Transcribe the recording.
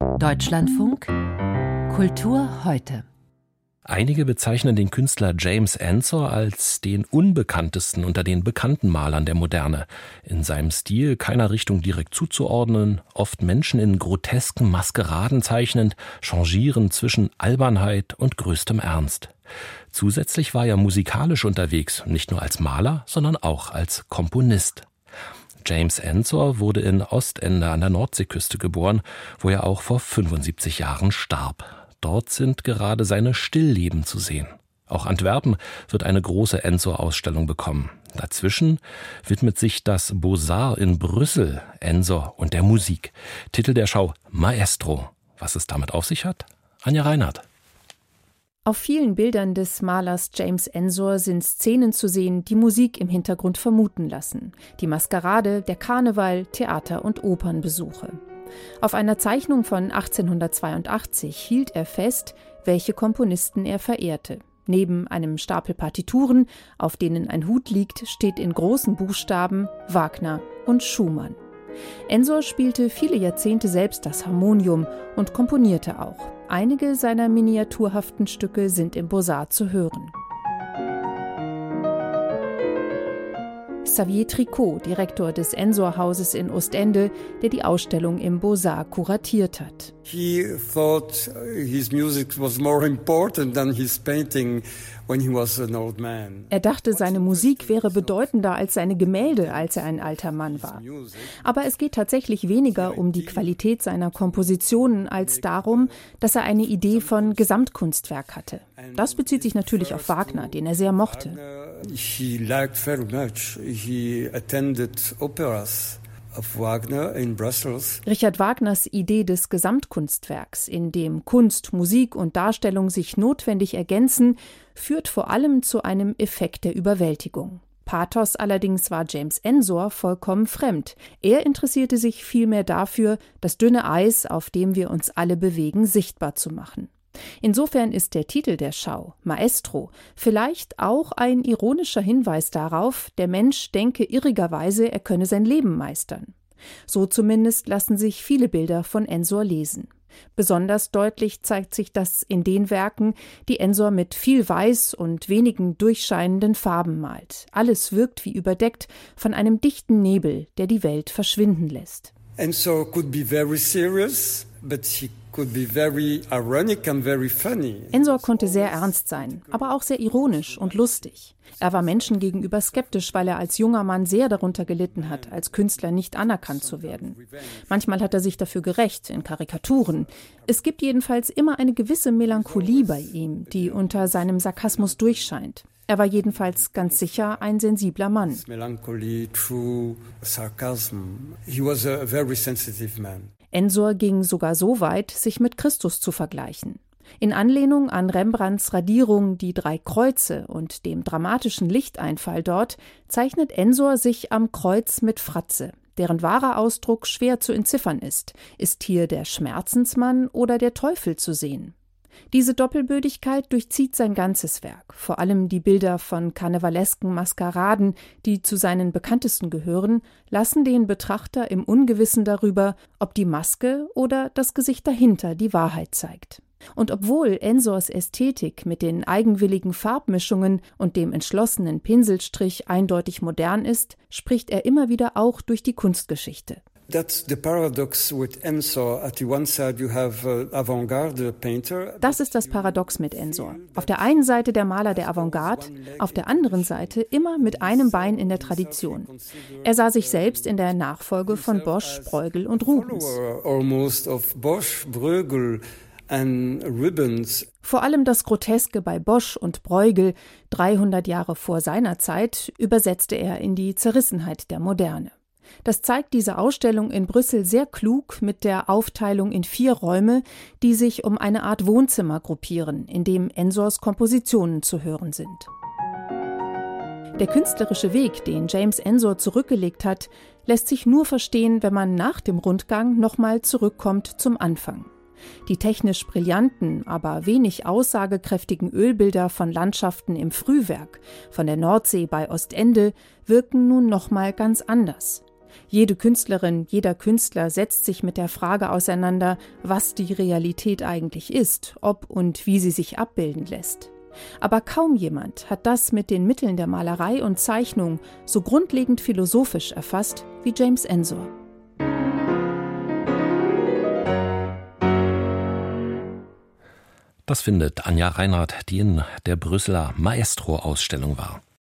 Deutschlandfunk Kultur heute. Einige bezeichnen den Künstler James Ensor als den unbekanntesten unter den bekannten Malern der Moderne. In seinem Stil keiner Richtung direkt zuzuordnen, oft Menschen in grotesken Maskeraden zeichnend, changierend zwischen Albernheit und größtem Ernst. Zusätzlich war er musikalisch unterwegs, nicht nur als Maler, sondern auch als Komponist. James Ensor wurde in Ostende an der Nordseeküste geboren, wo er auch vor 75 Jahren starb. Dort sind gerade seine Stillleben zu sehen. Auch Antwerpen wird eine große Ensor-Ausstellung bekommen. Dazwischen widmet sich das Beaux-Arts in Brüssel Ensor und der Musik. Titel der Schau Maestro. Was es damit auf sich hat? Anja Reinhardt. Auf vielen Bildern des Malers James Ensor sind Szenen zu sehen, die Musik im Hintergrund vermuten lassen. Die Maskerade, der Karneval, Theater- und Opernbesuche. Auf einer Zeichnung von 1882 hielt er fest, welche Komponisten er verehrte. Neben einem Stapel Partituren, auf denen ein Hut liegt, steht in großen Buchstaben Wagner und Schumann. Ensor spielte viele Jahrzehnte selbst das Harmonium und komponierte auch. Einige seiner miniaturhaften Stücke sind im Beaux-Arts zu hören. Xavier Tricot, Direktor des Ensor-Hauses in Ostende, der die Ausstellung im Beaux-Arts kuratiert hat. He thought his music was more important than his painting er dachte, seine Musik wäre bedeutender als seine Gemälde, als er ein alter Mann war. Aber es geht tatsächlich weniger um die Qualität seiner Kompositionen als darum, dass er eine Idee von Gesamtkunstwerk hatte. Das bezieht sich natürlich auf Wagner, den er sehr mochte. He liked very much. He attended operas. Wagner Richard Wagners Idee des Gesamtkunstwerks, in dem Kunst, Musik und Darstellung sich notwendig ergänzen, führt vor allem zu einem Effekt der Überwältigung. Pathos allerdings war James Ensor vollkommen fremd. Er interessierte sich vielmehr dafür, das dünne Eis, auf dem wir uns alle bewegen, sichtbar zu machen. Insofern ist der Titel der Schau, Maestro, vielleicht auch ein ironischer Hinweis darauf, der Mensch denke irrigerweise, er könne sein Leben meistern. So zumindest lassen sich viele Bilder von Ensor lesen. Besonders deutlich zeigt sich das in den Werken, die Ensor mit viel Weiß und wenigen durchscheinenden Farben malt. Alles wirkt wie überdeckt von einem dichten Nebel, der die Welt verschwinden lässt. Ensor could be very serious, Ensor konnte sehr ernst sein, aber auch sehr ironisch und lustig. Er war Menschen gegenüber skeptisch, weil er als junger Mann sehr darunter gelitten hat, als Künstler nicht anerkannt zu werden. Manchmal hat er sich dafür gerecht, in Karikaturen. Es gibt jedenfalls immer eine gewisse Melancholie bei ihm, die unter seinem Sarkasmus durchscheint. Er war jedenfalls ganz sicher ein sensibler Mann. Melancholy, true sarcasm. He was a very sensitive man. Ensor ging sogar so weit, sich mit Christus zu vergleichen. In Anlehnung an Rembrandts Radierung Die drei Kreuze und dem dramatischen Lichteinfall dort zeichnet Ensor sich am Kreuz mit Fratze, deren wahrer Ausdruck schwer zu entziffern ist. Ist hier der Schmerzensmann oder der Teufel zu sehen? Diese Doppelbödigkeit durchzieht sein ganzes Werk, vor allem die Bilder von karnevalesken Maskeraden, die zu seinen bekanntesten gehören, lassen den Betrachter im Ungewissen darüber, ob die Maske oder das Gesicht dahinter die Wahrheit zeigt. Und obwohl Ensors Ästhetik mit den eigenwilligen Farbmischungen und dem entschlossenen Pinselstrich eindeutig modern ist, spricht er immer wieder auch durch die Kunstgeschichte. Das ist das Paradox mit Ensor. Auf der einen Seite der Maler der Avantgarde, auf der anderen Seite immer mit einem Bein in der Tradition. Er sah sich selbst in der Nachfolge von Bosch, Bruegel und Rubens. Vor allem das Groteske bei Bosch und Bruegel, 300 Jahre vor seiner Zeit, übersetzte er in die Zerrissenheit der Moderne. Das zeigt diese Ausstellung in Brüssel sehr klug mit der Aufteilung in vier Räume, die sich um eine Art Wohnzimmer gruppieren, in dem Ensors Kompositionen zu hören sind. Der künstlerische Weg, den James Ensor zurückgelegt hat, lässt sich nur verstehen, wenn man nach dem Rundgang nochmal zurückkommt zum Anfang. Die technisch brillanten, aber wenig aussagekräftigen Ölbilder von Landschaften im Frühwerk, von der Nordsee bei Ostende, wirken nun nochmal ganz anders. Jede Künstlerin, jeder Künstler setzt sich mit der Frage auseinander, was die Realität eigentlich ist, ob und wie sie sich abbilden lässt. Aber kaum jemand hat das mit den Mitteln der Malerei und Zeichnung so grundlegend philosophisch erfasst wie James Ensor. Das findet Anja Reinhardt, die in der Brüsseler Maestro-Ausstellung war.